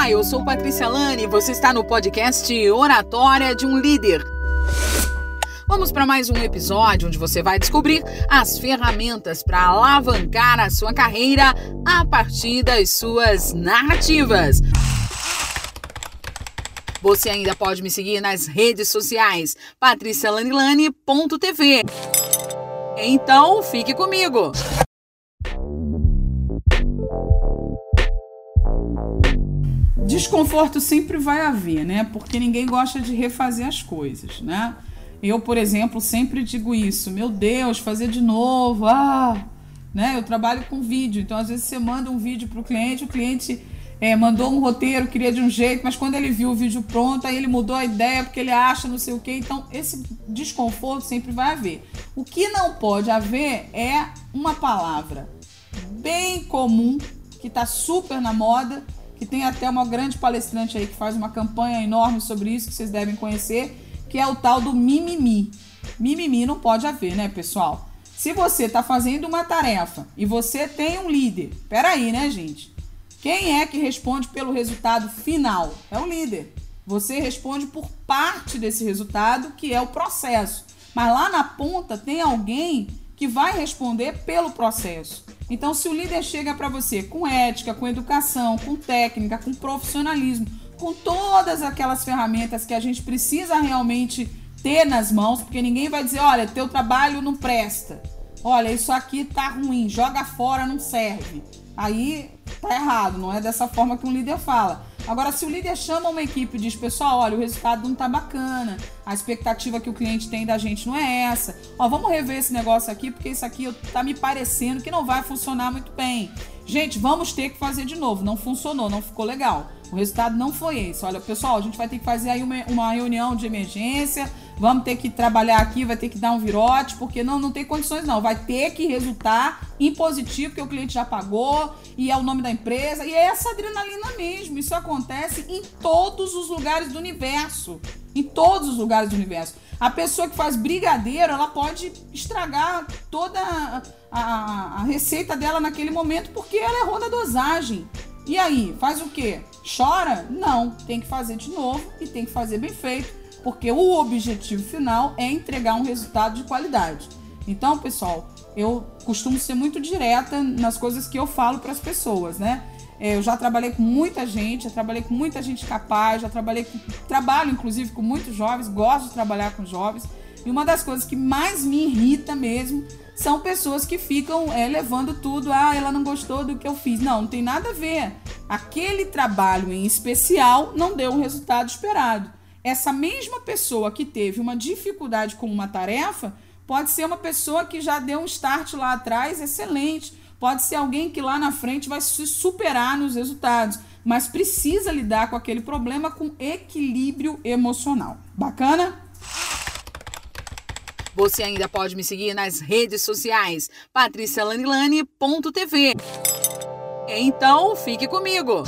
Olá, eu sou Patrícia Lane e você está no podcast Oratória de um Líder. Vamos para mais um episódio onde você vai descobrir as ferramentas para alavancar a sua carreira a partir das suas narrativas. Você ainda pode me seguir nas redes sociais patricialanilane.tv. Então, fique comigo. Desconforto sempre vai haver, né? Porque ninguém gosta de refazer as coisas, né? Eu, por exemplo, sempre digo isso. Meu Deus, fazer de novo. Ah, né? Eu trabalho com vídeo, então às vezes você manda um vídeo para o cliente, o cliente é, mandou um roteiro, queria de um jeito, mas quando ele viu o vídeo pronto, aí ele mudou a ideia porque ele acha não sei o que. Então, esse desconforto sempre vai haver. O que não pode haver é uma palavra bem comum, que está super na moda, que tem até uma grande palestrante aí que faz uma campanha enorme sobre isso, que vocês devem conhecer, que é o tal do mimimi. Mimimi não pode haver, né, pessoal? Se você está fazendo uma tarefa e você tem um líder, peraí, né, gente? Quem é que responde pelo resultado final? É o líder. Você responde por parte desse resultado, que é o processo. Mas lá na ponta tem alguém que vai responder pelo processo. Então, se o líder chega para você com ética, com educação, com técnica, com profissionalismo, com todas aquelas ferramentas que a gente precisa realmente ter nas mãos, porque ninguém vai dizer, olha, teu trabalho não presta. Olha, isso aqui tá ruim, joga fora, não serve. Aí tá errado, não é dessa forma que um líder fala. Agora, se o líder chama uma equipe e diz, pessoal, olha, o resultado não tá bacana, a expectativa que o cliente tem da gente não é essa, ó, vamos rever esse negócio aqui, porque isso aqui tá me parecendo que não vai funcionar muito bem. Gente, vamos ter que fazer de novo. Não funcionou, não ficou legal. O resultado não foi esse. Olha, pessoal, a gente vai ter que fazer aí uma, uma reunião de emergência. Vamos ter que trabalhar aqui, vai ter que dar um virote, porque não, não tem condições, não. Vai ter que resultar em positivo, porque o cliente já pagou e é o nome da empresa. E é essa adrenalina mesmo. Isso acontece em todos os lugares do universo. Em todos os lugares do universo. A pessoa que faz brigadeiro, ela pode estragar toda a, a, a receita dela naquele momento porque ela errou na dosagem. E aí, faz o quê? Chora? Não, tem que fazer de novo e tem que fazer bem feito, porque o objetivo final é entregar um resultado de qualidade. Então, pessoal, eu costumo ser muito direta nas coisas que eu falo para as pessoas, né? É, eu já trabalhei com muita gente, já trabalhei com muita gente capaz, já trabalhei com, trabalho inclusive com muitos jovens, gosto de trabalhar com jovens. E uma das coisas que mais me irrita mesmo são pessoas que ficam é, levando tudo, ah, ela não gostou do que eu fiz. Não, não tem nada a ver. Aquele trabalho em especial não deu o resultado esperado. Essa mesma pessoa que teve uma dificuldade com uma tarefa pode ser uma pessoa que já deu um start lá atrás excelente. Pode ser alguém que lá na frente vai se superar nos resultados, mas precisa lidar com aquele problema com equilíbrio emocional. Bacana? Você ainda pode me seguir nas redes sociais patricialanilane.tv. Então, fique comigo.